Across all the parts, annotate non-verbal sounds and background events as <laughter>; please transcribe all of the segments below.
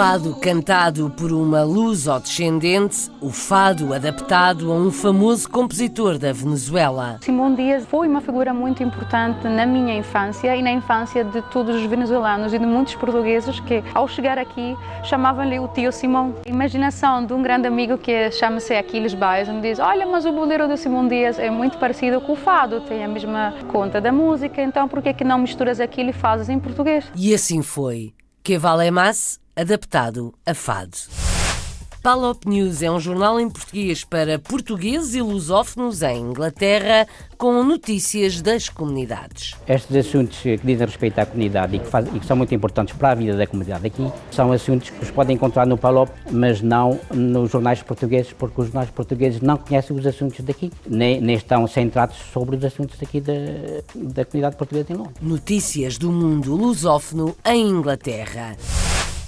Fado cantado por uma luso-descendente, o fado adaptado a um famoso compositor da Venezuela. Simão Dias foi uma figura muito importante na minha infância e na infância de todos os venezuelanos e de muitos portugueses que, ao chegar aqui, chamavam-lhe o tio Simão. A imaginação de um grande amigo que chama-se Aquiles Baez me diz: Olha, mas o bolero do Simão Dias é muito parecido com o fado, tem a mesma conta da música, então por que, que não misturas aquilo e fazes em português? E assim foi. Que vale mais, adaptado a fado. Palop News é um jornal em português para portugueses e lusófonos em Inglaterra, com notícias das comunidades. Estes assuntos que dizem respeito à comunidade e que, faz- e que são muito importantes para a vida da comunidade aqui são assuntos que os podem encontrar no PALOP, mas não nos jornais portugueses, porque os jornais portugueses não conhecem os assuntos daqui, nem, nem estão centrados sobre os assuntos daqui da, da comunidade portuguesa em Londres. Notícias do mundo lusófono em Inglaterra.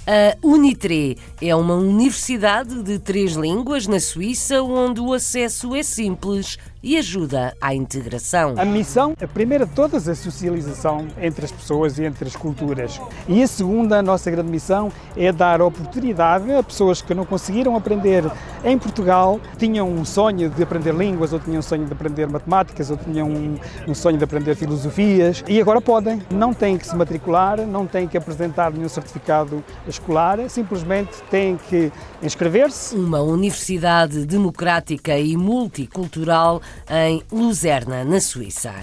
A Unitre é uma universidade de três línguas na Suíça onde o acesso é simples e ajuda à integração. A missão, a primeira de todas, é a socialização entre as pessoas e entre as culturas. E a segunda, a nossa grande missão, é dar oportunidade a pessoas que não conseguiram aprender em Portugal, tinham um sonho de aprender línguas, ou tinham um sonho de aprender matemáticas, ou tinham um, um sonho de aprender filosofias, e agora podem. Não têm que se matricular, não têm que apresentar nenhum certificado escolar, simplesmente têm que inscrever-se Uma universidade democrática e multicultural em Luzerna, na Suíça.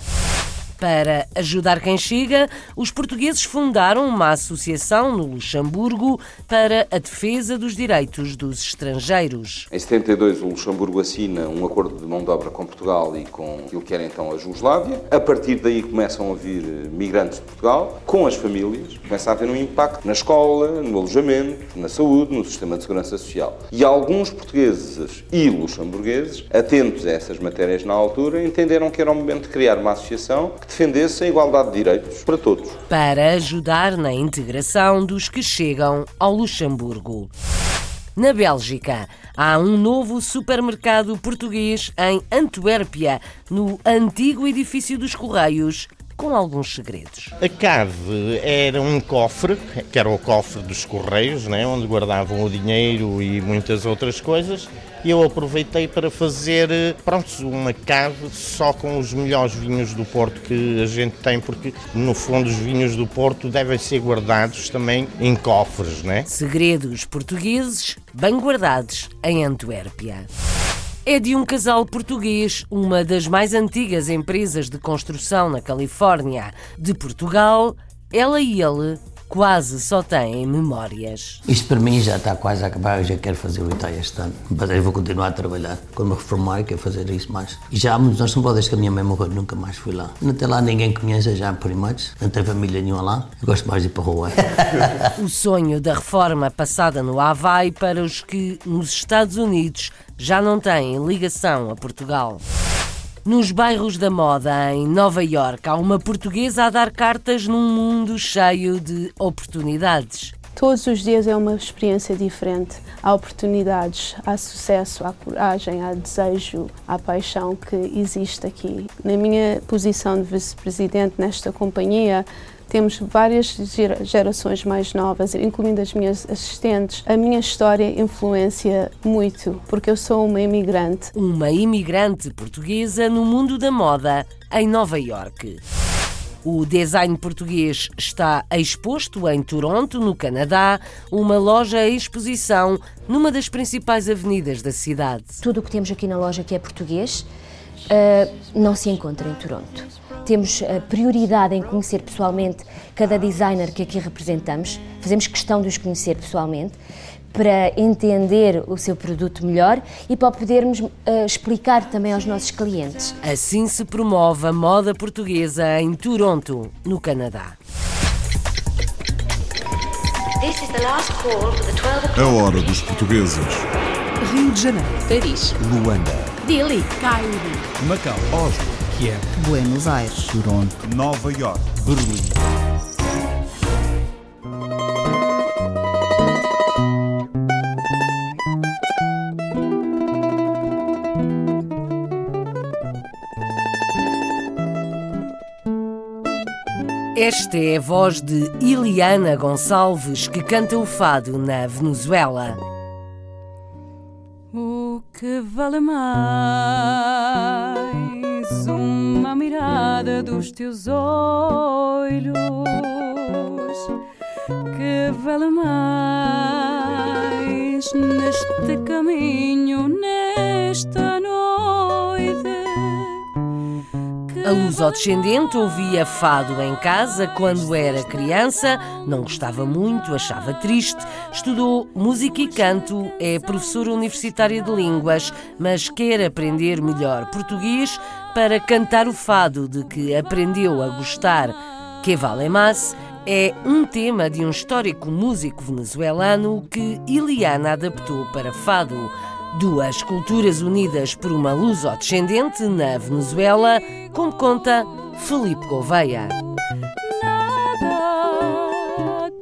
Para ajudar quem chega, os portugueses fundaram uma associação no Luxemburgo para a defesa dos direitos dos estrangeiros. Em 72, o Luxemburgo assina um acordo de mão de obra com Portugal e com aquilo que era então a Jugoslávia. A partir daí começam a vir migrantes de Portugal, com as famílias. Começa a haver um impacto na escola, no alojamento, na saúde, no sistema de segurança social. E alguns portugueses e luxemburgueses, atentos a essas matérias na altura, entenderam que era o momento de criar uma associação que defendesse a igualdade de direitos para todos. para ajudar na integração dos que chegam ao Luxemburgo. Na Bélgica, há um novo supermercado português em Antuérpia, no antigo edifício dos Correios, com alguns segredos. A cave era um cofre, que era o cofre dos Correios, né, onde guardavam o dinheiro e muitas outras coisas. E eu aproveitei para fazer, pronto, uma cave só com os melhores vinhos do Porto que a gente tem, porque no fundo os vinhos do Porto devem ser guardados também em cofres, né? Segredos portugueses bem guardados em Antuérpia. É de um casal português, uma das mais antigas empresas de construção na Califórnia de Portugal. Ela e ele quase só têm memórias. Isto para mim já está quase a acabar, eu já quero fazer o ITA este ano. Mas eu vou continuar a trabalhar. Quando me reformar, quero fazer isso mais. E já há muitos anos, não vou desde que a minha mãe morreu, nunca mais fui lá. Não tem lá ninguém que conheça já, por much. Não tem família nenhuma lá. Eu gosto mais de ir para a rua. <laughs> O sonho da reforma passada no Havaí para os que nos Estados Unidos já não têm ligação a Portugal. Nos bairros da moda em Nova Iorque há uma portuguesa a dar cartas num mundo cheio de oportunidades. Todos os dias é uma experiência diferente. Há oportunidades, há sucesso, há coragem, há desejo, há paixão que existe aqui. Na minha posição de vice-presidente nesta companhia, temos várias gera- gerações mais novas, incluindo as minhas assistentes. A minha história influencia muito, porque eu sou uma imigrante. Uma imigrante portuguesa no mundo da moda em Nova Iorque. O design português está exposto em Toronto, no Canadá, uma loja em exposição numa das principais avenidas da cidade. Tudo o que temos aqui na loja que é português ah, não se encontra em Toronto. Temos a prioridade em conhecer pessoalmente cada designer que aqui representamos, fazemos questão de os conhecer pessoalmente para entender o seu produto melhor e para podermos ah, explicar também aos nossos clientes. Assim se promove a moda portuguesa em Toronto, no Canadá. This is the last call for the 12 A o'clock. hora dos portugueses. Rio de Janeiro. Paris. Luanda. Delhi. Cairo. Macau. Oslo. Kiev. Buenos Aires. Toronto. Nova York. Berlim. Esta é a voz de Iliana Gonçalves, que canta o fado na Venezuela. O que vale mais mirada dos teus olhos? Que vale mais neste caminho, nesta noite? A luso-descendente ouvia fado em casa quando era criança, não gostava muito, achava triste, estudou música e canto, é professora universitária de línguas, mas quer aprender melhor português para cantar o fado de que aprendeu a gostar. Que vale mais é um tema de um histórico músico venezuelano que Iliana adaptou para fado. Duas culturas unidas por uma luso-descendente na Venezuela, como conta Felipe Gouveia. Nada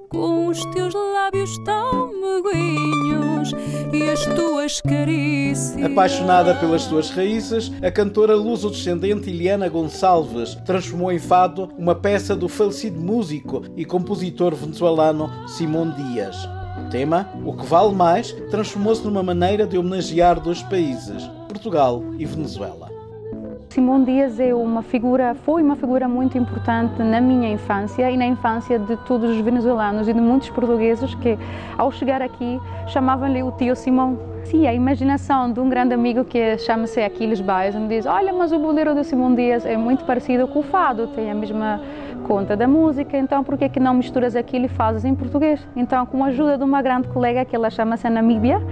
com os teus lábios tão meiguinhos e as tuas carícias. Apaixonada pelas suas raízes, a cantora luso-descendente Iliana Gonçalves transformou em fado uma peça do falecido músico e compositor venezuelano Simón Dias. O tema, O que vale mais, transformou-se numa maneira de homenagear dois países, Portugal e Venezuela. Simão Dias é uma figura, foi uma figura muito importante na minha infância e na infância de todos os venezuelanos e de muitos portugueses que, ao chegar aqui, chamavam-lhe o tio Simão. Sim, a imaginação de um grande amigo que chama-se Aquiles Baez me diz: Olha, mas o bolero do Simão Dias é muito parecido com o fado, tem a mesma conta da música, então por que que não misturas aquilo e fazes em português? Então, com a ajuda de uma grande colega que ela chama-se Ana Míbia,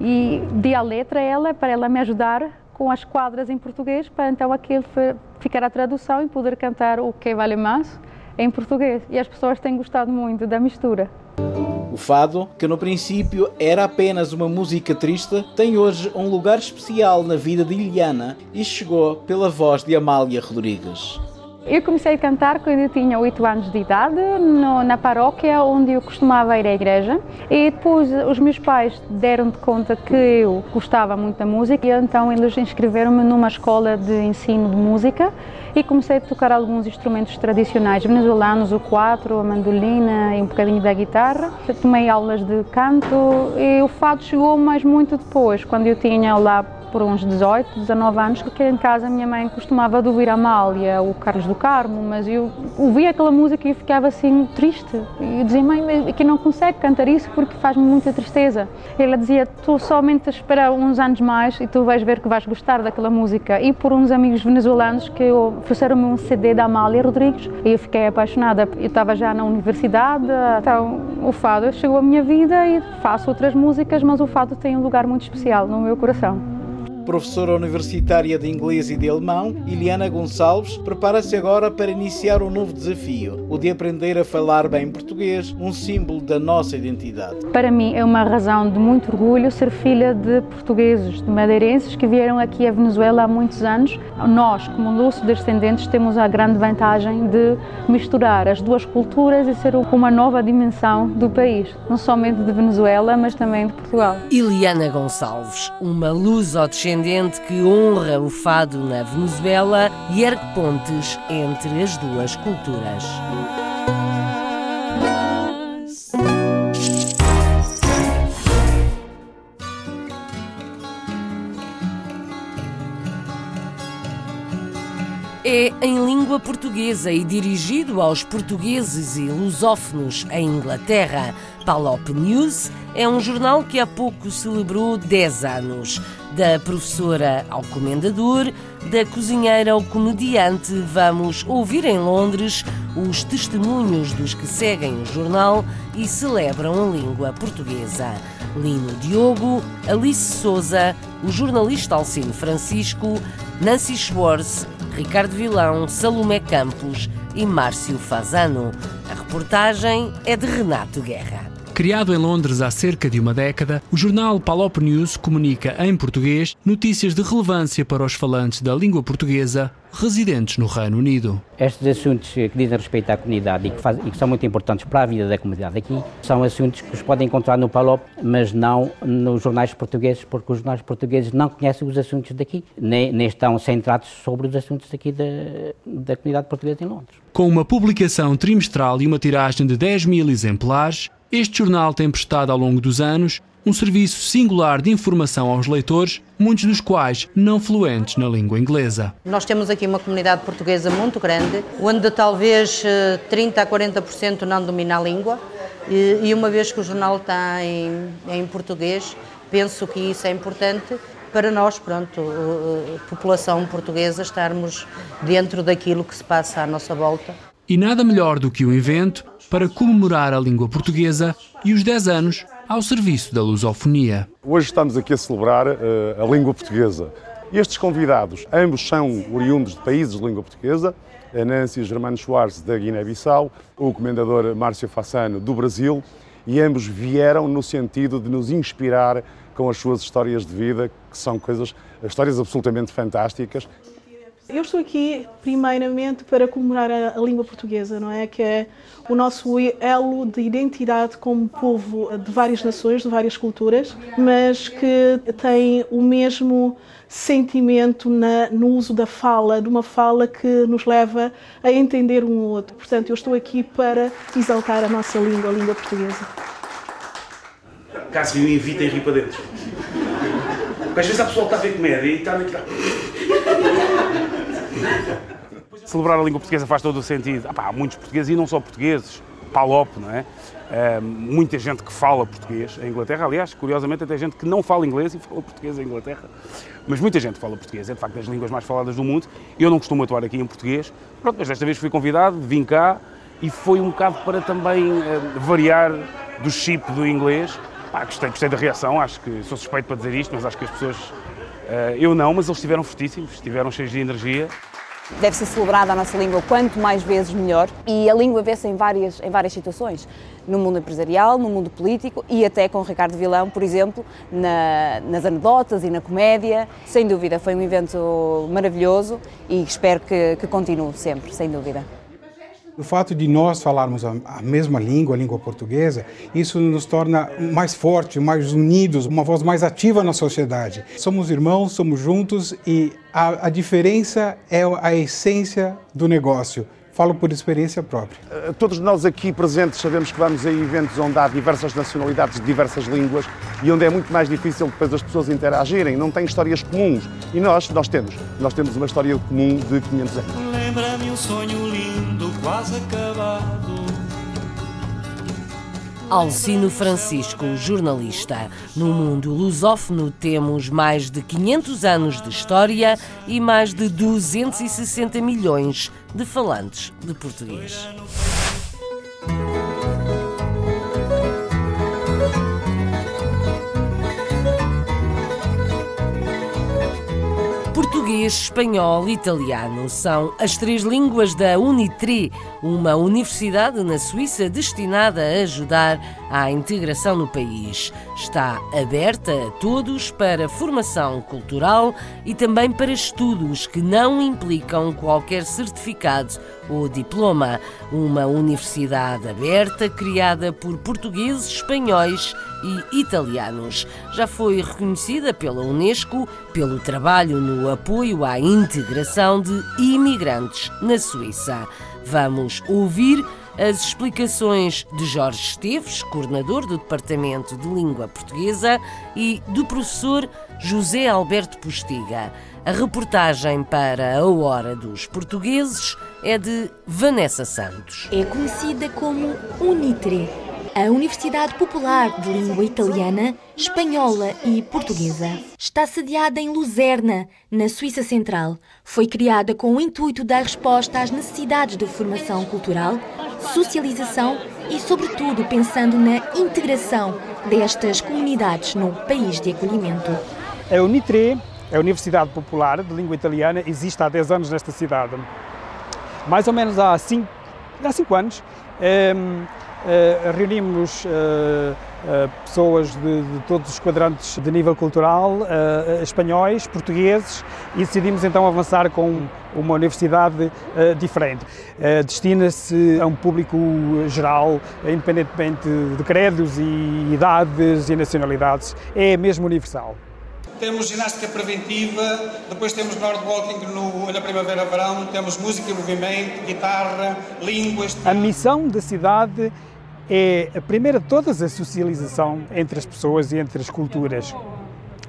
e dei a letra a ela para ela me ajudar com as quadras em português, para então aquilo ficar a tradução e poder cantar o que vale mais em português. E as pessoas têm gostado muito da mistura. O fado, que no princípio era apenas uma música triste, tem hoje um lugar especial na vida de Iliana e chegou pela voz de Amália Rodrigues. Eu comecei a cantar quando eu tinha 8 anos de idade, no- na paróquia onde eu costumava ir à igreja. E depois os meus pais deram de conta que eu gostava muito da música e então eles inscreveram-me numa escola de ensino de música e comecei a tocar alguns instrumentos tradicionais venezuelanos, o quatro, a mandolina e um bocadinho da guitarra. Eu tomei aulas de canto e o fado chegou mas muito depois, quando eu tinha lá por uns 18, 19 anos, porque em casa a minha mãe costumava ouvir a Amália, o Carlos do Carmo, mas eu ouvia aquela música e ficava assim triste. E eu dizia, mãe, que não consegue cantar isso porque faz-me muita tristeza. Ela dizia, tu somente espera uns anos mais e tu vais ver que vais gostar daquela música. E por uns amigos venezuelanos que ofereceram-me um CD da Amália Rodrigues e eu fiquei apaixonada. Eu estava já na universidade, então o fado chegou à minha vida e faço outras músicas, mas o fado tem um lugar muito especial no meu coração. Professora universitária de inglês e de alemão, Iliana Gonçalves prepara-se agora para iniciar um novo desafio, o de aprender a falar bem português, um símbolo da nossa identidade. Para mim é uma razão de muito orgulho ser filha de portugueses, de madeirenses que vieram aqui à Venezuela há muitos anos. Nós, como luso-descendentes, temos a grande vantagem de misturar as duas culturas e ser uma nova dimensão do país, não somente de Venezuela, mas também de Portugal. Iliana Gonçalves, uma luso-descendente que honra o fado na Venezuela e ergue pontes entre as duas culturas. É em língua portuguesa e dirigido aos portugueses e lusófonos em Inglaterra. Palop News é um jornal que há pouco celebrou 10 anos. Da professora ao comendador, da cozinheira ao comediante, vamos ouvir em Londres os testemunhos dos que seguem o jornal e celebram a língua portuguesa. Lino Diogo, Alice Souza, o jornalista Alcino Francisco, Nancy Schwartz, Ricardo Vilão, Salomé Campos e Márcio Fazano. A reportagem é de Renato Guerra. Criado em Londres há cerca de uma década, o jornal Palop News comunica em português notícias de relevância para os falantes da língua portuguesa residentes no Reino Unido. Estes assuntos que dizem respeito à comunidade e que, faz, e que, são muito importantes para a vida da comunidade aqui são assuntos que os podem encontrar no Palop, mas não nos jornais portugueses, porque os jornais portugueses não conhecem os assuntos daqui, nem, nem estão centrados sobre os assuntos aqui da, da comunidade portuguesa em Londres. Com uma publicação trimestral e uma tiragem de 10 mil exemplares, este jornal tem prestado ao longo dos anos um serviço singular de informação aos leitores, muitos dos quais não fluentes na língua inglesa. Nós temos aqui uma comunidade portuguesa muito grande, onde talvez 30 eh, a 40% não domina a língua, e uma vez que o jornal está em, em português, penso que isso é importante para nós, pronto, população portuguesa, estarmos dentro daquilo que se passa à nossa volta. E nada melhor do que o um evento para comemorar a língua portuguesa e os 10 anos ao serviço da lusofonia. Hoje estamos aqui a celebrar uh, a língua portuguesa. Estes convidados, ambos são oriundos de países de língua portuguesa, a Nancy Germano Schwartz da Guiné-Bissau, o comendador Márcio Fassano do Brasil, e ambos vieram no sentido de nos inspirar com as suas histórias de vida, que são coisas, histórias absolutamente fantásticas. Eu estou aqui primeiramente para comemorar a, a, língua portuguesa, não é? Que é o nosso elo de identidade como povo de várias nações, de várias culturas, mas que tem o mesmo sentimento na, no uso da fala, de uma fala que nos leva a entender um outro. Portanto, eu estou aqui para exaltar a nossa língua, a língua portuguesa. Caso me invitem a rir para dentro. Porque às vezes a pessoa está a ver comédia e está naquela. <laughs> Celebrar a língua portuguesa faz todo o sentido. Ah, pá, há muitos portugueses e não só portugueses, palop, não é? Uh, muita gente que fala português em Inglaterra, aliás, curiosamente até gente que não fala inglês e fala português em Inglaterra, mas muita gente fala português, é de facto das línguas mais faladas do mundo. Eu não costumo atuar aqui em português, pronto, mas desta vez fui convidado, vim cá e foi um bocado para também uh, variar do chip do inglês. Pá, gostei, gostei da reação, acho que sou suspeito para dizer isto, mas acho que as pessoas eu não, mas eles estiveram fortíssimos, estiveram cheios de energia. Deve ser celebrada a nossa língua quanto mais vezes melhor e a língua vê-se em várias, em várias situações, no mundo empresarial, no mundo político e até com Ricardo Vilão, por exemplo, na, nas anedotas e na comédia. Sem dúvida, foi um evento maravilhoso e espero que, que continue sempre, sem dúvida. O fato de nós falarmos a, mesma língua, a língua portuguesa, isso nos torna mais fortes, mais unidos, uma voz mais ativa na sociedade. Somos irmãos, somos juntos e a, a diferença é a essência do negócio. Falo por experiência própria. Eh, todos nós aqui presentes sabemos que vamos a eventos onde há diversas nacionalidades, diversas línguas e onde é muito mais difícil depois as pessoas interagirem, não têm histórias comuns. E nós, nós temos. Nós temos uma história comum de 500 anos. Lembra-me um sonho lindo, quase acabado Alcino Francisco, jornalista. No mundo lusófono temos mais de 500 anos de história e mais de 260 milhões de falantes de português. Português, espanhol e italiano são as três línguas da Unitre, uma universidade na Suíça destinada a ajudar à integração no país. Está aberta a todos para formação cultural e também para estudos que não implicam qualquer certificado ou diploma. Uma universidade aberta criada por portugueses, espanhóis e italianos. Já foi reconhecida pela Unesco pelo trabalho no apoio à integração de imigrantes na Suíça. Vamos ouvir as explicações de Jorge Esteves, coordenador do Departamento de Língua Portuguesa, e do professor José Alberto Postiga. A reportagem para a Hora dos Portugueses é de Vanessa Santos. É conhecida como Unitre a Universidade Popular de Língua Italiana, Espanhola e Portuguesa. Está sediada em Luzerna, na Suíça Central. Foi criada com o intuito de dar resposta às necessidades de formação cultural, socialização e, sobretudo, pensando na integração destas comunidades no país de acolhimento. A Unitre A Universidade Popular de Língua Italiana existe há 10 anos nesta cidade. Mais ou menos há 5 há cinco anos um, uh, reunimos uh, uh, pessoas de, de, todos os quadrantes de nível cultural, espanhóis, portugueses, e decidimos então avançar com uma universidade diferente. Destina-se a um público geral, independentemente de credos e idades e nacionalidades, é mesmo universal temos ginástica preventiva, depois temos walking no, na primavera-verão, temos música e movimento, guitarra, línguas. A missão da cidade é, a primeira de todas, a socialização entre as pessoas e entre as culturas.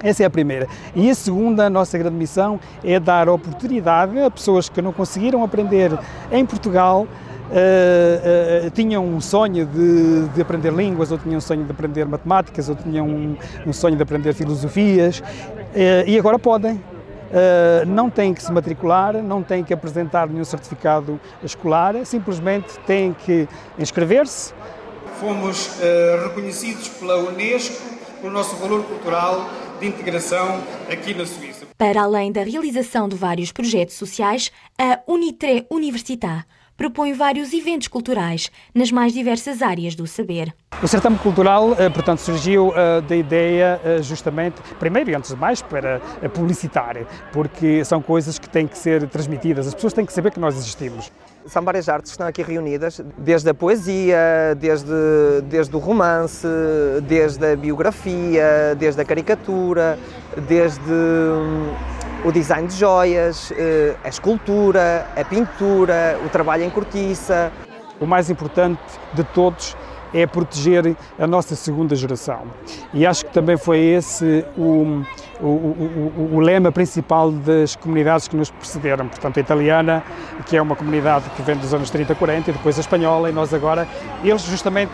Essa é a primeira. E a segunda, a nossa grande missão é dar oportunidade a pessoas que não conseguiram aprender em Portugal uh, uh, tinham um sonho de, de, aprender línguas, ou tinham um sonho de aprender matemáticas, ou tinham um, um sonho de aprender filosofias, uh, e agora podem. não têm que se matricular, não têm que apresentar nenhum certificado escolar, simplesmente têm que inscrever-se. Fomos reconhecidos pela Unesco pelo nosso valor cultural de integração aqui na Suíça. Para além da realização de vários projetos sociais, a Unitre Universitat propõe vários eventos culturais nas mais diversas áreas do saber. O certame cultural, eh, portanto, surgiu eh, da ideia eh, justamente, primeiro e antes de mais, para publicitar, porque são coisas que têm que ser transmitidas, as pessoas têm que saber que nós existimos. São várias artes que estão aqui reunidas, desde a poesia, desde, desde o romance, desde a biografia, desde a caricatura, desde hum, o design de joias, eh, a escultura, a pintura, o trabalho em cortiça. O mais importante de todos é proteger a nossa segunda geração. E acho que também foi esse o, o, o, o, lema principal das comunidades que nos precederam. Portanto, a italiana, que é uma comunidade que vem dos anos 30, 40, e depois a espanhola, e nós agora, eles justamente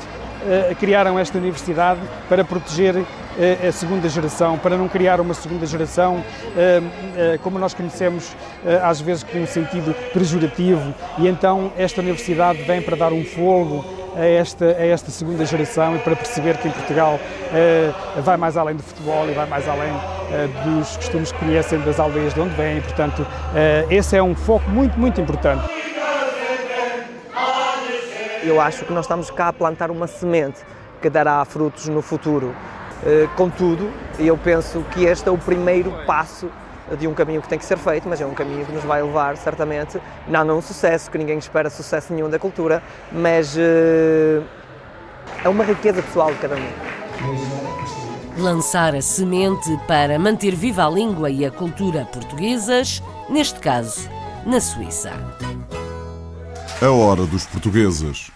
criaram esta universidade para proteger a segunda geração, para não criar uma segunda geração, como nós conhecemos, às vezes com um sentido pejorativo, e então esta universidade vem para dar um fogo a esta, a esta segunda geração e para perceber que em Portugal vai mais além do futebol e vai mais além dos costumes que conhecem das aldeias de onde vêm, portanto, esse é um foco muito, muito importante. Eu acho que nós estamos cá a plantar uma semente que dará frutos no futuro. Eh, contudo, eu penso que este é o primeiro passo de um caminho que tem que ser feito, mas é um caminho que nos vai levar, certamente, não a um sucesso, que ninguém espera sucesso nenhum da cultura, mas uh, é uma riqueza pessoal de cada um. Lançar a semente para manter viva a língua e a cultura portuguesas, neste caso, na Suíça. A hora dos portugueses.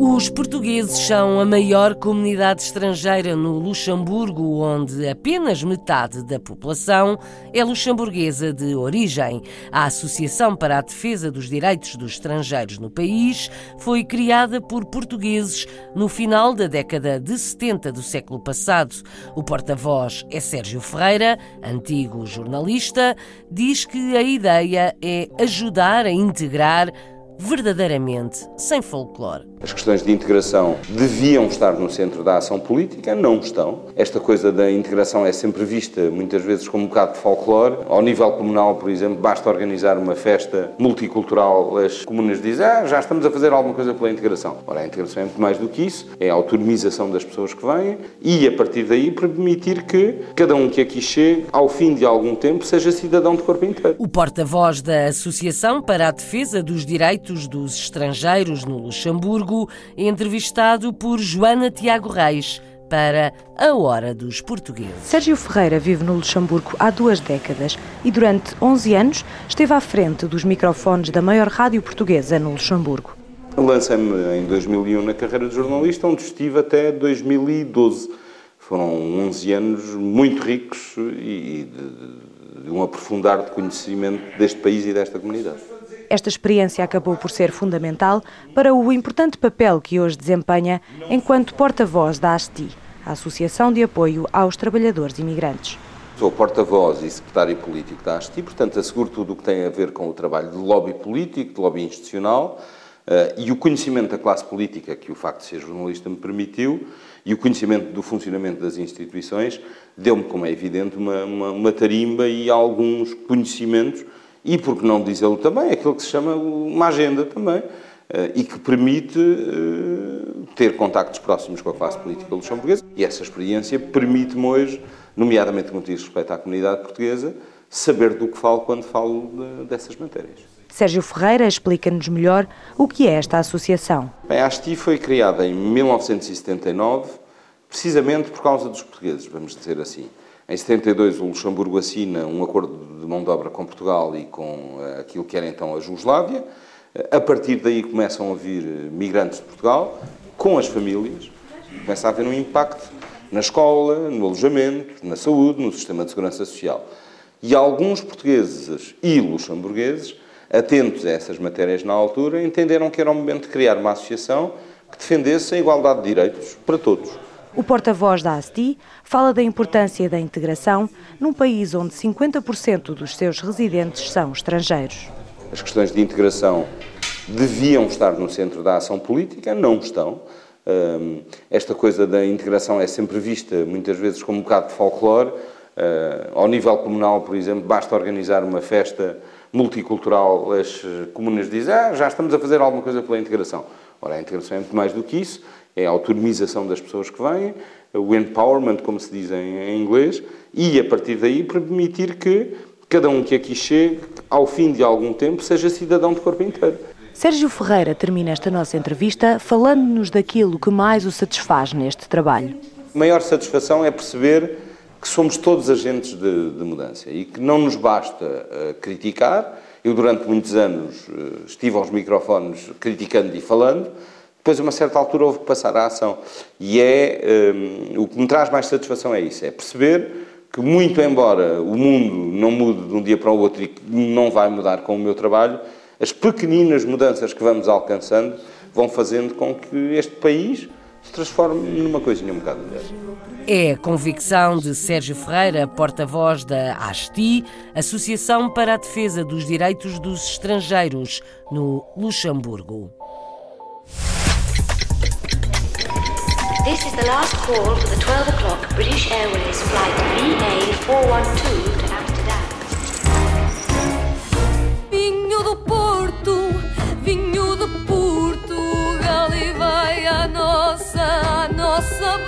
Os portugueses são a maior comunidade estrangeira no Luxemburgo, onde apenas metade da população é luxemburguesa de origem. A Associação para a Defesa dos Direitos dos Estrangeiros no país foi criada por portugueses no final da década de 70 do século passado. O porta-voz é Sérgio Ferreira, antigo jornalista, diz que a ideia é ajudar a integrar verdadeiramente sem folclore. As questões de integração deviam estar no centro da ação política, não estão. Esta coisa da integração é sempre vista muitas vezes como um bocado de folclore. Ao nível comunal, por exemplo, basta organizar uma festa multicultural, as comunas dizem, ah, já estamos a fazer alguma coisa pela integração. Ora, a integração é muito mais do que isso, é a autonomização das pessoas que vêm e, a partir daí, permitir que cada um que aqui chegue, ao fim de algum tempo, seja cidadão de corpo inteiro. O porta-voz da Associação para a Defesa dos Direitos dos Estrangeiros no Luxemburgo entrevistado por Joana Tiago Reis para a Hora dos Portugueses. Sérgio Ferreira vive no Luxemburgo há duas décadas e durante 11 anos esteve à frente dos microfones da maior rádio portuguesa no Luxemburgo. Lancei-me em 2001 na carreira de jornalista, onde estive até 2012. Foram 11 anos muito ricos e de, de um aprofundar de conhecimento deste país e desta comunidade. Esta experiência acabou por ser fundamental para o importante papel que hoje desempenha enquanto porta-voz da ASTI, a Associação de Apoio aos Trabalhadores Imigrantes. Sou porta-voz e secretário político da ASTI, portanto asseguro tudo o que tem a ver com o trabalho de lobby político, de lobby institucional uh, e o conhecimento da classe política que o facto de ser jornalista me permitiu e o conhecimento do funcionamento das instituições deu-me, como é evidente, uma, uma, uma tarimba e alguns conhecimentos e, por que não dizê-lo também, aquilo que se chama uma agenda também, eh, e que permite eh, ter contactos próximos com a classe política luxemburguesa. E essa experiência permite-me hoje, nomeadamente no que diz respeito à comunidade portuguesa, saber do que falo quando falo dessas matérias. Sérgio Ferreira explica-nos melhor o que é esta associação. Bem, a ASTI foi criada em 1979, precisamente por causa dos portugueses, vamos dizer assim. Em 72, o Luxemburgo assina um acordo de mão de obra com Portugal e com eh, aquilo que era então a Jugoslávia. Eh, a partir daí começam a vir eh, migrantes de Portugal, com as famílias. Começa a haver um impacto na escola, no alojamento, na saúde, no sistema de segurança social. E alguns portugueses e luxemburgueses, atentos a essas matérias na altura, entenderam que era o momento de criar uma associação que defendesse a igualdade de direitos para todos. O porta-voz da ASTI fala da importância da integração num país onde 50% dos seus residentes são estrangeiros. As questões de integração deviam estar no centro da ação política, não estão. Esta coisa da integração é sempre vista, muitas vezes, como um bocado de folclore. Ah, ao nível comunal, por exemplo, basta organizar uma festa multicultural, as comunas dizem ah, já estamos a fazer alguma coisa pela integração. Ora, a integração é muito mais do que isso é a autonomização das pessoas que vêm, o empowerment, como se diz em, inglês, e a partir daí permitir que cada um que aqui chegue, ao fim de algum tempo, seja cidadão de corpo inteiro. Sérgio Ferreira termina esta nossa entrevista falando-nos daquilo que mais o satisfaz neste trabalho. A maior satisfação é perceber que somos todos agentes de, de mudança e que não nos basta uh, criticar. Eu, durante muitos anos, uh, estive aos microfones criticando e falando, depois, a uma certa altura, houve que passar à ação. E é um, o que me traz mais satisfação é isso: é perceber que, muito embora o mundo não mude de um dia para o outro e que não vai mudar com o meu trabalho, as pequeninas mudanças que vamos alcançando vão fazendo com que este país se transforme numa coisinha um bocado melhor. É a convicção de Sérgio Ferreira, porta-voz da ASTI, Associação para a Defesa dos Direitos dos Estrangeiros, no Luxemburgo. This is the last call for the 12 o'clock British Airways flight VA412 to Amsterdam. Vinho do Porto, vinho do Portugal e vai a nossa, a nossa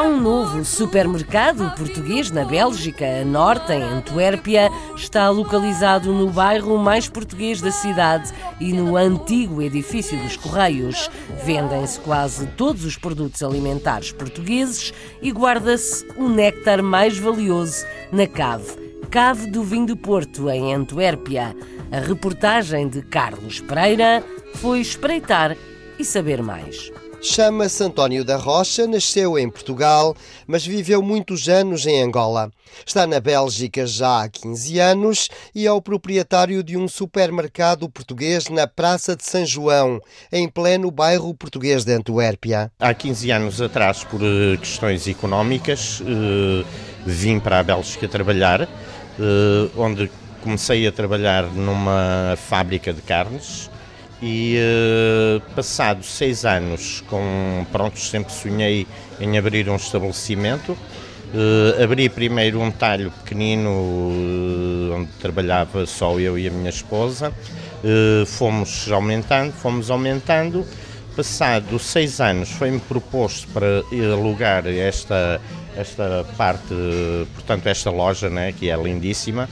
Há um novo supermercado português na Bélgica, a norte, em Antuérpia. Está localizado no bairro mais português da cidade e no antigo edifício dos Correios. Vendem-se quase todos os produtos alimentares portugueses e guarda-se o néctar mais valioso na cave. Cave do Vinho do Porto, em Antuérpia. A reportagem de Carlos Pereira foi espreitar e saber mais. Chama-se António da Rocha, nasceu em Portugal, mas viveu muitos anos em Angola. Está na Bélgica já há 15 anos e é o proprietário de um supermercado português na Praça de São João, em pleno bairro português de Antuérpia. Há 15 anos atrás, por eh, questões económicas, eh, vim para a Bélgica trabalhar, eh, onde comecei a trabalhar numa fábrica de carnes e uh, passado seis anos, com pronto, sempre sonhei em abrir um estabelecimento. Uh, abri primeiro um talho pequenino uh, onde trabalhava só eu e a minha esposa. fomos aumentando, fomos aumentando. Passado seis anos foi-me proposto para alugar esta, esta parte, portanto esta loja, né, que é lindíssima,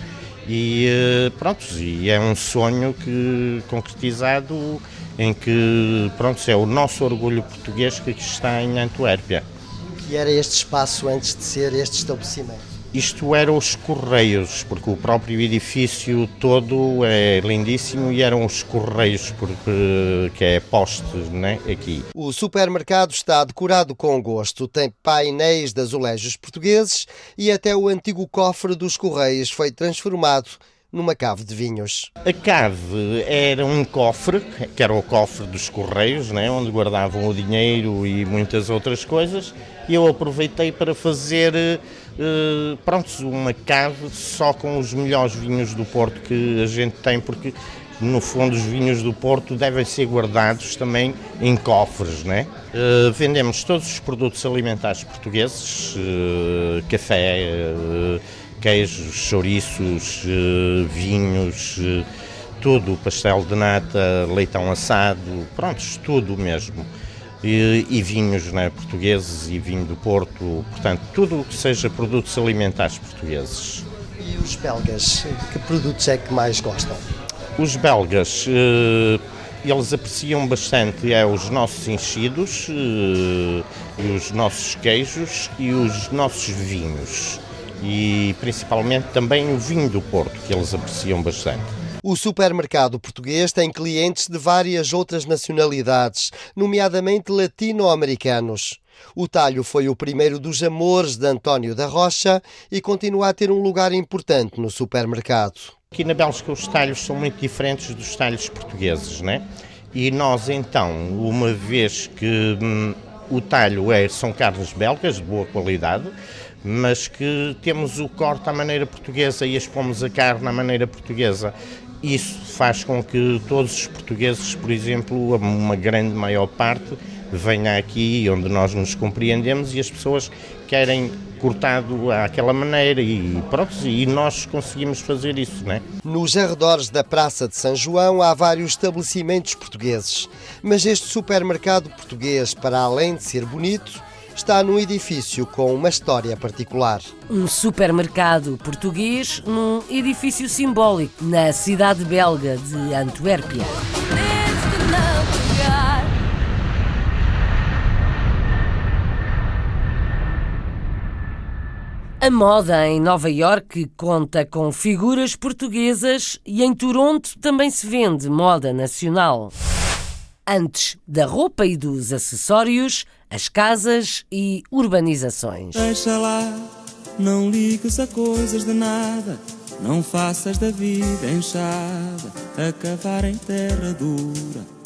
e eh, pronto, e é um sonho que concretizado em que pronto, é o nosso orgulho português que está em Antuérpia. E era este espaço antes de ser este estabelecimento? Isto eram os Correios, porque o próprio edifício todo é lindíssimo e eram os Correios, porque que é poste né, aqui. O supermercado está decorado com gosto, tem painéis de azulejos portugueses e até o antigo cofre dos Correios foi transformado numa cave de vinhos. A cave era um cofre, que era o cofre dos Correios, né, onde guardavam o dinheiro e muitas outras coisas, e eu aproveitei para fazer uh, pronto, uma cave só com os melhores vinhos do Porto que a gente tem, porque no fundo os vinhos do Porto devem ser guardados também em cofres, né? Uh, vendemos todos os produtos alimentares portugueses, uh, café, uh, queijos, chouriços, vinhos, tudo, pastel de nata, leitão assado, prontos, tudo mesmo. E, e, vinhos né, portugueses e vinho do Porto, portanto, tudo o que seja produtos alimentares portugueses. E os belgas, que produtos é que mais gostam? Os belgas, eh, eles apreciam bastante é, os nossos enchidos, eh, os nossos queijos e os nossos vinhos. E principalmente também o vinho do Porto, que eles apreciam bastante. O supermercado português tem clientes de várias outras nacionalidades, nomeadamente latino-americanos. O talho foi o primeiro dos amores de António da Rocha e continua a ter um lugar importante no supermercado. Aqui na Bélgica os talhos são muito diferentes dos talhos portugueses, né? E nós então, uma vez que hum, o talho é, são carnes belgas de boa qualidade, mas que temos o corte à maneira portuguesa e expomos a carne à maneira portuguesa. Isso faz com que todos os portugueses, por exemplo, uma grande maior parte, venha aqui onde nós nos compreendemos e as pessoas querem cortado àquela maneira e pronto, e nós conseguimos fazer isso, né? Nos arredores da Praça de São João há vários estabelecimentos portugueses, mas este supermercado português, para além de ser bonito, está num edifício com uma história particular. Um supermercado português num edifício simbólico na cidade belga de Antuérpia. A moda em Nova York conta com figuras portuguesas e em Toronto também se vende moda nacional. Antes da roupa e dos acessórios, as casas e urbanizações. Deixa lá, não ligues a coisas de nada, não faças da vida enxada, a cavar em terra dura.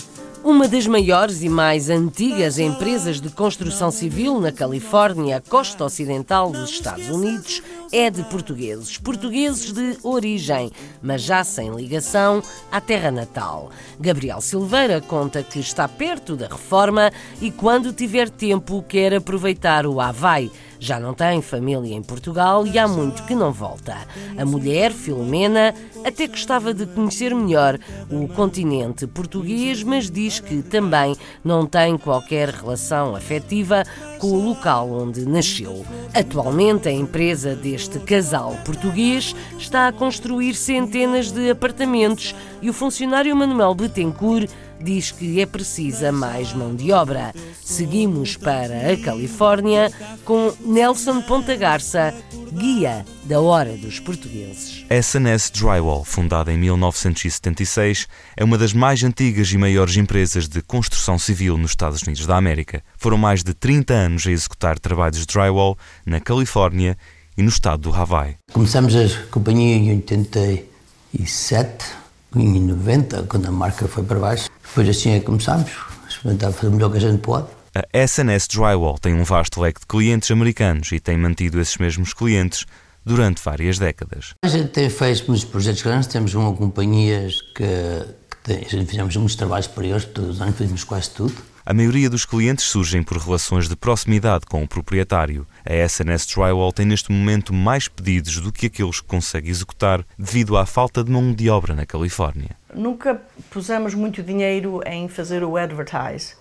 Uma das maiores e mais antigas empresas de construção civil na Califórnia, costa ocidental dos Estados Unidos, é de portugueses. Portugueses de origem, mas já sem ligação à terra natal. Gabriel Silveira conta que está perto da reforma e, quando tiver tempo, quer aproveitar o Havaí já não tem família em Portugal e há muito que não volta. A mulher, Filomena, até gostava de conhecer melhor o continente português, mas diz que também não tem qualquer relação afetiva com o local onde nasceu. Atualmente, a empresa deste casal português está a construir centenas de apartamentos e o funcionário Manuel Betancourt diz que é precisa mais mão de obra. Seguimos para a Califórnia com Nelson Ponta Garça, guia da Hora dos Portugueses. SNS Drywall, fundada em 1976, é uma das mais antigas e maiores empresas de construção civil nos Estados Unidos da América. Foram mais de 30 anos a executar trabalhos de drywall na Califórnia e no estado do Hawaii. Começamos a companhia em 87 em 90, quando a marca foi para baixo. Depois assim é que começámos, a experimentar fazer o melhor que a gente pode. A SNS Drywall tem um vasto leque de clientes americanos e tem mantido esses mesmos clientes durante várias décadas. A gente tem feito muitos projetos grandes, temos uma companhias que, que tem, fizemos muitos trabalhos para eles, todos os anos fizemos quase tudo. A maioria dos clientes surgem por relações de proximidade com o proprietário. A SNS Drywall tem neste momento mais pedidos do que aqueles que consegue executar devido à falta de mão de obra na Califórnia. Nunca pusemos muito dinheiro em fazer o advertise,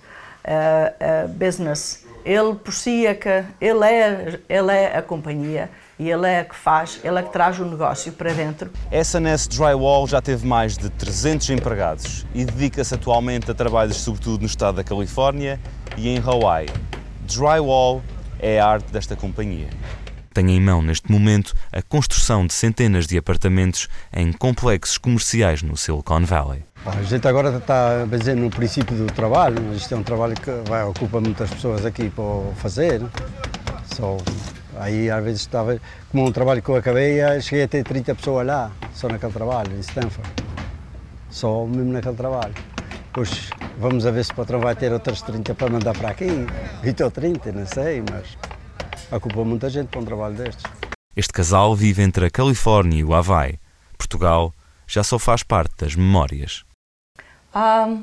uh, uh, business. Ele por si é que ele é, ele é a companhia e ele é que faz, ele é que traz o negócio para dentro. SNS Drywall já teve mais de 300 empregados e dedica-se atualmente a trabalhos sobretudo no estado da Califórnia e em Hawaii. Drywall é a arte desta companhia. Tem em mão neste momento a construção de centenas de apartamentos em complexos comerciais no Silicon Valley. A gente agora está a dizer no princípio do trabalho, mas isto é um trabalho que vai, ocupa muitas pessoas aqui para fazer. Só Aí às vezes estava, como um trabalho que eu acabei, cheguei a ter 30 pessoas lá, só naquele trabalho, em Stanford. Só mesmo naquele trabalho. Depois vamos a ver se o patrão vai ter outras 30 para mandar para aqui. 20 ou 30, não sei, mas ocupa muita gente para um trabalho destes. Este casal vive entre a Califórnia e o Havaí. Portugal já só faz parte das memórias. Ah,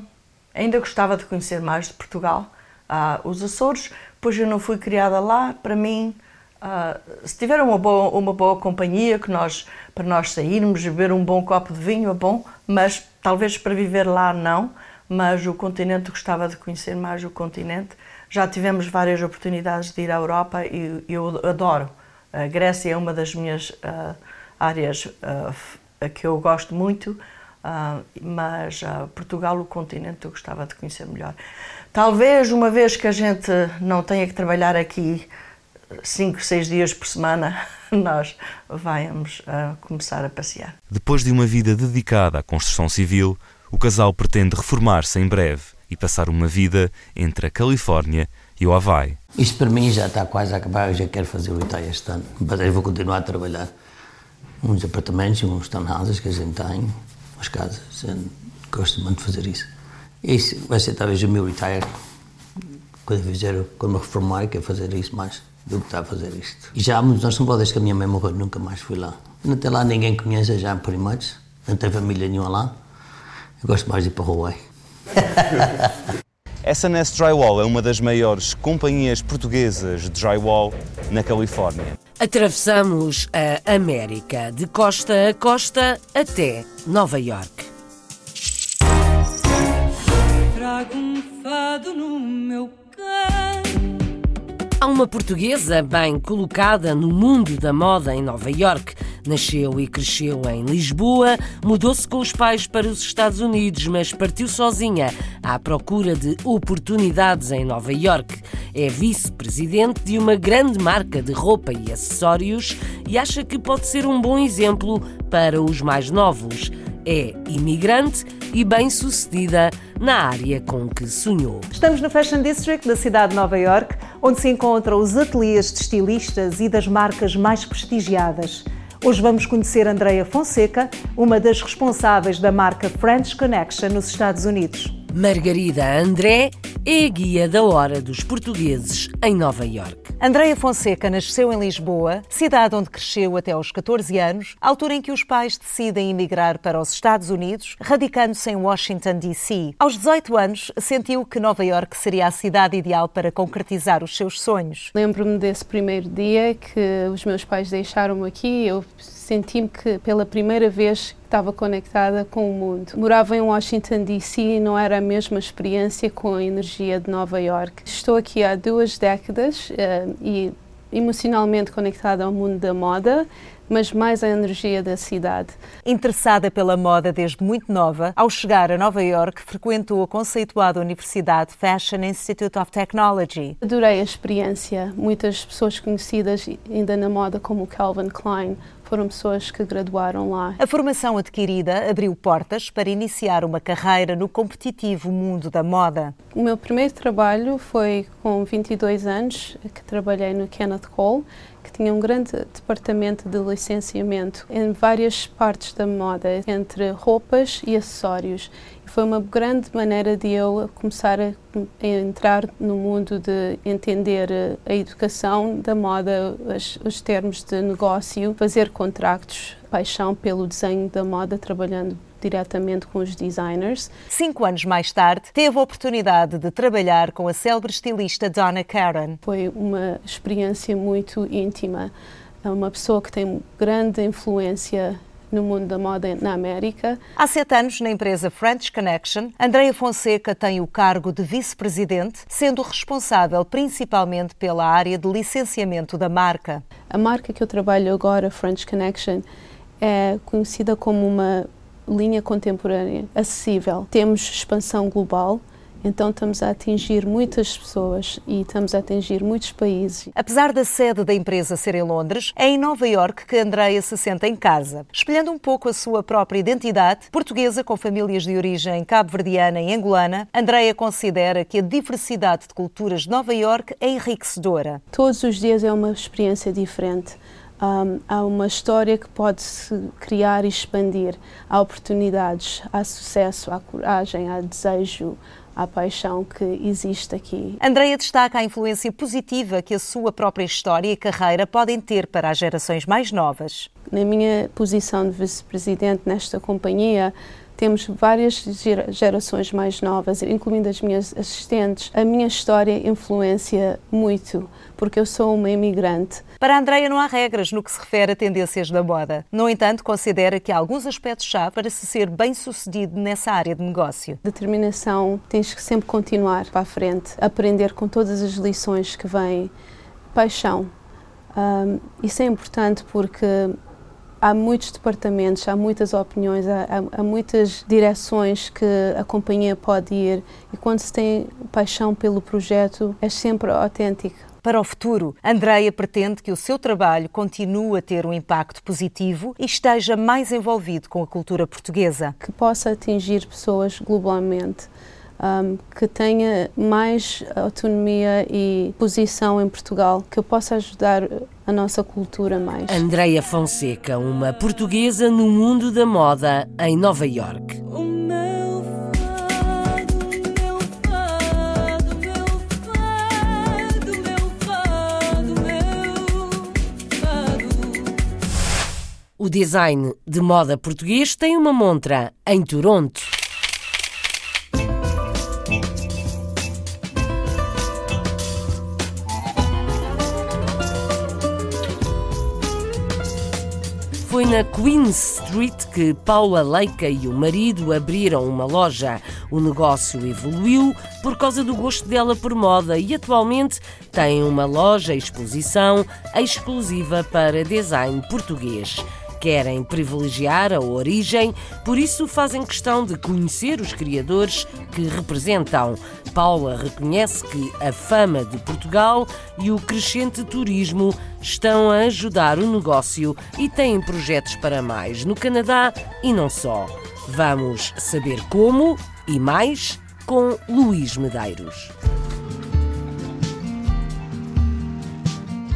ainda gostava de conhecer mais de Portugal. Ah, os Açores, pois eu não fui criada lá, para mim, ah, se tiver uma boa, uma boa companhia que nós, para nós sairmos, beber um bom copo de vinho é bom, mas talvez para viver lá não, mas o continente gostava de conhecer mais o continente. Já tivemos várias oportunidades de ir à Europa e eu adoro. A Grécia é uma das minhas uh, áreas uh, que eu gosto muito, uh, mas Portugal, o continente, eu gostava de conhecer melhor. Talvez uma vez que a gente não tenha que trabalhar aqui cinco, seis dias por semana, <laughs> nós vamos começar a passear. Depois de uma vida dedicada à construção civil, o casal pretende reformar-se em breve e passar uma vida entre a Califórnia e o Havaí. Isto para mim já está quase a acabar, eu já quero fazer o Itália este ano, mas eu vou continuar a trabalhar. Uns apartamentos, uns townhouses que a gente tem, umas casas, gosto muito de fazer isso. Isso vai ser talvez o meu retire, quando, fizer, quando me reformar, quero fazer isso mais do que está a fazer isto. E já há muitos anos, desde que a minha mãe morreu, nunca mais fui lá. Não tem lá ninguém conhece já, por much, não tem família nenhuma lá. Eu gosto mais de ir para Hawaii. <laughs> SNS Drywall é uma das maiores companhias portuguesas de drywall na Califórnia. Atravessamos a América de costa a costa até Nova York. Trago um fado no meu Há uma portuguesa bem colocada no mundo da moda em Nova York. Nasceu e cresceu em Lisboa, mudou-se com os pais para os Estados Unidos, mas partiu sozinha à procura de oportunidades em Nova York. É vice-presidente de uma grande marca de roupa e acessórios e acha que pode ser um bom exemplo para os mais novos. É imigrante e bem-sucedida na área com que sonhou. Estamos no Fashion District da cidade de Nova York, onde se encontram os ateliês de estilistas e das marcas mais prestigiadas. Hoje vamos conhecer Andrea Fonseca, uma das responsáveis da marca French Connection nos Estados Unidos. Margarida André é a guia da hora dos portugueses em Nova York. Andreia Fonseca nasceu em Lisboa, cidade onde cresceu até aos 14 anos, altura em que os pais decidem emigrar para os Estados Unidos, radicando-se em Washington, D.C. Aos 18 anos, sentiu que Nova York seria a cidade ideal para concretizar os seus sonhos. Lembro-me desse primeiro dia que os meus pais deixaram-me aqui, eu senti-me que pela primeira vez estava conectada com o mundo. Morava em Washington DC e não era a mesma experiência com a energia de Nova York. Estou aqui há duas décadas uh, e emocionalmente conectada ao mundo da moda, mas mais a energia da cidade. Interessada pela moda desde muito nova, ao chegar a Nova York, frequentou a conceituada Universidade Fashion Institute of Technology. Adorei a experiência. Muitas pessoas conhecidas ainda na moda, como Calvin Klein, foram pessoas que graduaram lá. A formação adquirida abriu portas para iniciar uma carreira no competitivo mundo da moda. O meu primeiro trabalho foi com 22 anos, que trabalhei no Kenneth Cole, que tinha um grande departamento de licenciamento em várias partes da moda, entre roupas e acessórios foi uma grande maneira de eu começar a, a, entrar no mundo de entender a educação da moda, os, os termos de negócio, fazer contratos, paixão pelo desenho da moda, trabalhando diretamente com os designers. Cinco anos mais tarde, teve a oportunidade de trabalhar com a célebre estilista Donna Karan. Foi uma experiência muito íntima. É uma pessoa que tem grande influência no mundo da moda na América. Há sete anos, na empresa French Connection, Andrea Fonseca tem o cargo de vice-presidente, sendo responsável principalmente pela área de licenciamento da marca. A marca que eu trabalho agora, French Connection, é conhecida como uma linha contemporânea acessível. Temos expansão global Então estamos a atingir muitas pessoas e estamos a atingir muitos países. Apesar da sede da empresa ser em Londres, é em Nova Iorque que Andreia se senta em casa, espelhando um pouco a sua própria identidade portuguesa com famílias de origem cabo-verdiana e angolana. Andreia considera que a diversidade de culturas de Nova Iorque é enriquecedora. Todos os dias é uma experiência diferente. Um, há uma história que pode se criar e expandir. Há oportunidades, há sucesso, há coragem, há desejo, há paixão que existe aqui. Andreia destaca a influência positiva que a sua própria história e carreira podem ter para as gerações mais novas. Na minha posição de vice-presidente nesta companhia, temos várias gerações mais novas, incluindo as minhas assistentes. A minha história influencia muito, porque eu sou uma imigrante. Para Andreia não há regras no que se refere a tendências da moda. No entanto, considera que há alguns aspectos-chave para se ser bem-sucedido nessa área de negócio. Determinação, tens que sempre continuar para a frente, aprender com todas as lições que vêm. Paixão. Um, isso é importante porque há muitos departamentos, há muitas opiniões, há, há, há, muitas direções que a companhia pode ir e quando se tem paixão pelo projeto é sempre autêntico. Para o futuro, Andreia pretende que o seu trabalho continue a ter um impacto positivo e esteja mais envolvido com a cultura portuguesa. Que possa atingir pessoas globalmente. Um, que tenha mais autonomia e posição em Portugal, que eu possa ajudar a nossa cultura mais. Andreia Fonseca, uma portuguesa no mundo da moda em Nova York. O design de moda português tem uma montra em Toronto. Foi na Queen Street que Paula Leica e o marido abriram uma loja. O negócio evoluiu por causa do gosto dela por moda e atualmente tem uma loja exposição exclusiva para design português querem privilegiar a origem, por isso fazem questão de conhecer os criadores que representam. Paula reconhece que a fama de Portugal e o crescente turismo estão a ajudar o negócio e têm projetos para mais no Canadá e não só. Vamos saber como e mais com Luís Medeiros.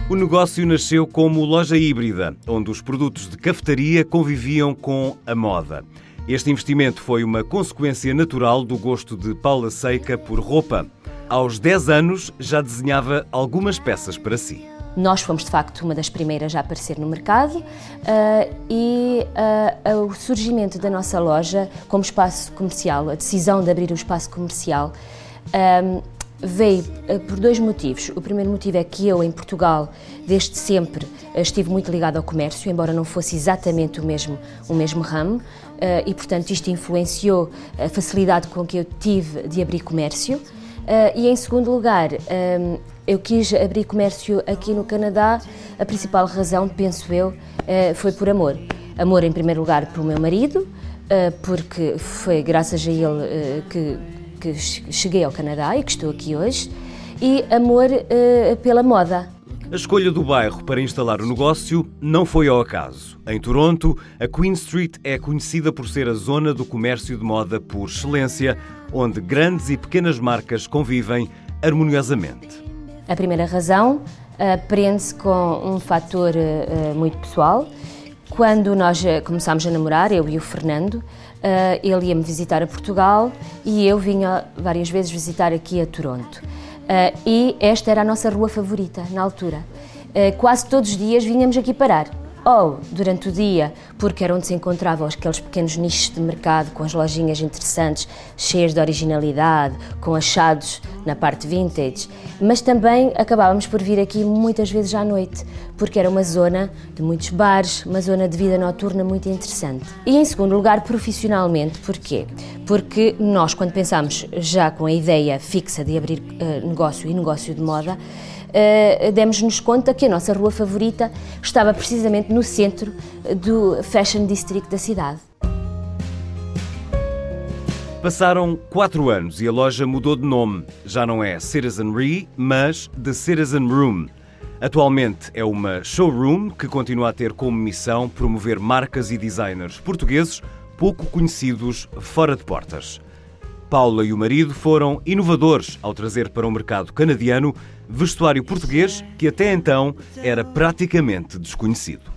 O negócio nasceu como loja híbrida, onde os produtos de cafetaria conviviam com a moda. Este investimento foi uma consequência natural do gosto de Paula Seica por roupa. Aos 10 anos já desenhava algumas peças para si. Nós fomos de facto uma das primeiras a aparecer no mercado uh, e uh, o surgimento da nossa loja como espaço comercial, a decisão de abrir o espaço comercial, uh, veio eh, por dois motivos. O primeiro motivo é que eu, em Portugal, desde sempre eh, estive muito ligado ao comércio, embora não fosse exatamente o mesmo, o mesmo ramo, eh, e portanto isto influenciou a facilidade com que eu tive de abrir comércio. E em segundo lugar, eu quis abrir comércio aqui no Canadá. A principal razão, penso eu, foi por amor. Amor, em primeiro lugar, pelo meu marido, porque foi graças a ele que que cheguei ao Canadá e que estou aqui hoje, e amor uh, pela moda. A escolha do bairro para instalar o negócio não foi ao acaso. Em Toronto, a Queen Street é conhecida por ser a zona do comércio de moda por excelência, onde grandes e pequenas marcas convivem harmoniosamente. A primeira razão uh, prende-se com um fator uh, muito pessoal. Quando nós começámos a namorar, eu e o Fernando, ele ia-me visitar a Portugal e eu vinha várias vezes visitar aqui a Toronto. Uh, e esta era a nossa rua favorita na altura. Uh, quase todos os dias vinhamos aqui parar ou durante o dia, porque era onde se encontravam aqueles pequenos nichos de mercado com as lojinhas interessantes, cheias de originalidade, com achados na parte vintage, mas também acabávamos por vir aqui muitas vezes à noite, porque era uma zona de muitos bares, uma zona de vida noturna muito interessante. E em segundo lugar, profissionalmente, porquê? Porque nós, quando pensámos já com a ideia fixa de abrir uh, negócio e negócio de moda, uh, demos-nos conta que a nossa rua favorita estava precisamente no centro do Fashion District da cidade. Passaram quatro anos e a loja mudou de nome. Já não é Citizenry, mas The Citizen Room. Atualmente é uma showroom que continua a ter como missão promover marcas e designers portugueses pouco conhecidos fora de portas. Paula e o marido foram inovadores ao trazer para o mercado canadiano vestuário português que até então era praticamente desconhecido.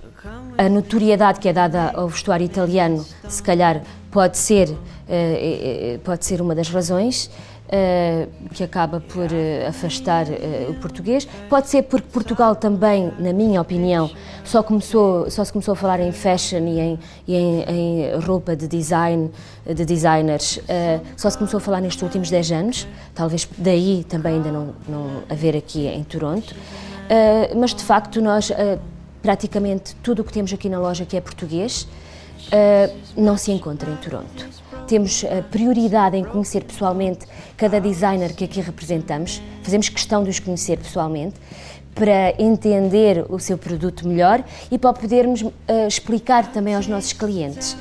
A notoriedade que é dada ao vestuário italiano, se calhar, pode ser, eh, eh, pode ser uma das razões eh, que acaba por afastar o português. Pode ser porque Portugal também, na minha opinião, só, começou, só se começou a falar em fashion e em, e em, em roupa de design, de designers, só se começou a falar nestes últimos 10 anos, talvez daí também ainda não, não haver aqui em Toronto. mas de facto nós praticamente tudo o que temos aqui na loja que é português uh, não se encontra em Toronto. Temos prioridade em conhecer pessoalmente cada designer que aqui representamos, fazemos questão de os conhecer pessoalmente para entender o seu produto melhor e para podermos uh, explicar também aos nossos clientes.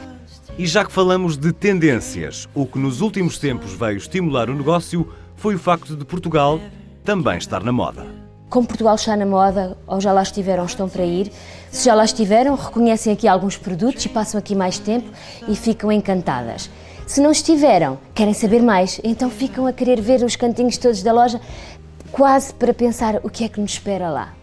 E já que falamos de tendências, o que nos últimos tempos veio estimular o negócio foi o facto de Portugal também estar na moda. Como Portugal está na moda, ou já lá estiveram, estão para ir, se já lá estiveram, reconhecem aqui alguns produtos e passam aqui mais tempo e ficam encantadas. Se não estiveram, querem saber mais, então ficam a querer ver os cantinhos todos da loja, quase para pensar o que é que nos espera lá.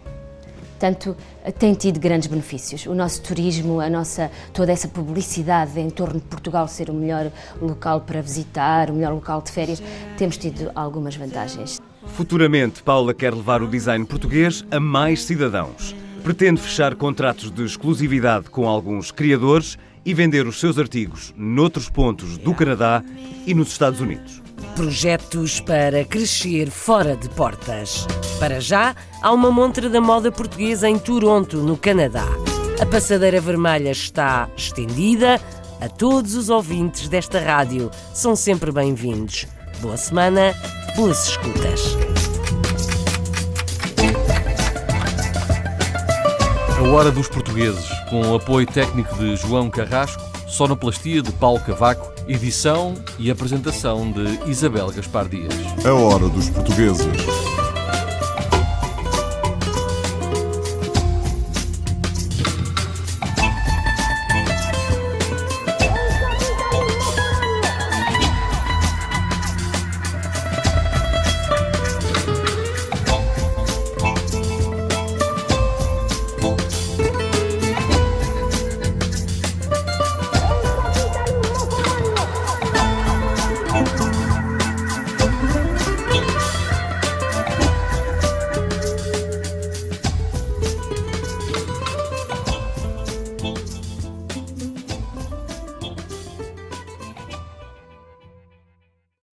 Portanto, tem tido grandes benefícios. O nosso turismo, a nossa toda essa publicidade em torno de Portugal ser o melhor local para visitar, o melhor local de férias, temos tido algumas vantagens. Futuramente, Paula quer levar o design português a mais cidadãos. Pretende fechar contratos de exclusividade com alguns criadores e vender os seus artigos noutros pontos do Canadá e nos Estados Unidos. Projetos para crescer fora de portas. Para já, há uma montra da moda portuguesa em Toronto, no Canadá. A passadeira vermelha está estendida. A todos os ouvintes desta rádio são sempre bem-vindos. Boa semana, boas escutas. A Hora dos Portugueses, com o apoio técnico de João Carrasco, sonoplastia de Paulo Cavaco, edição e apresentação de Isabel Gaspar Dias. A Hora dos Portugueses.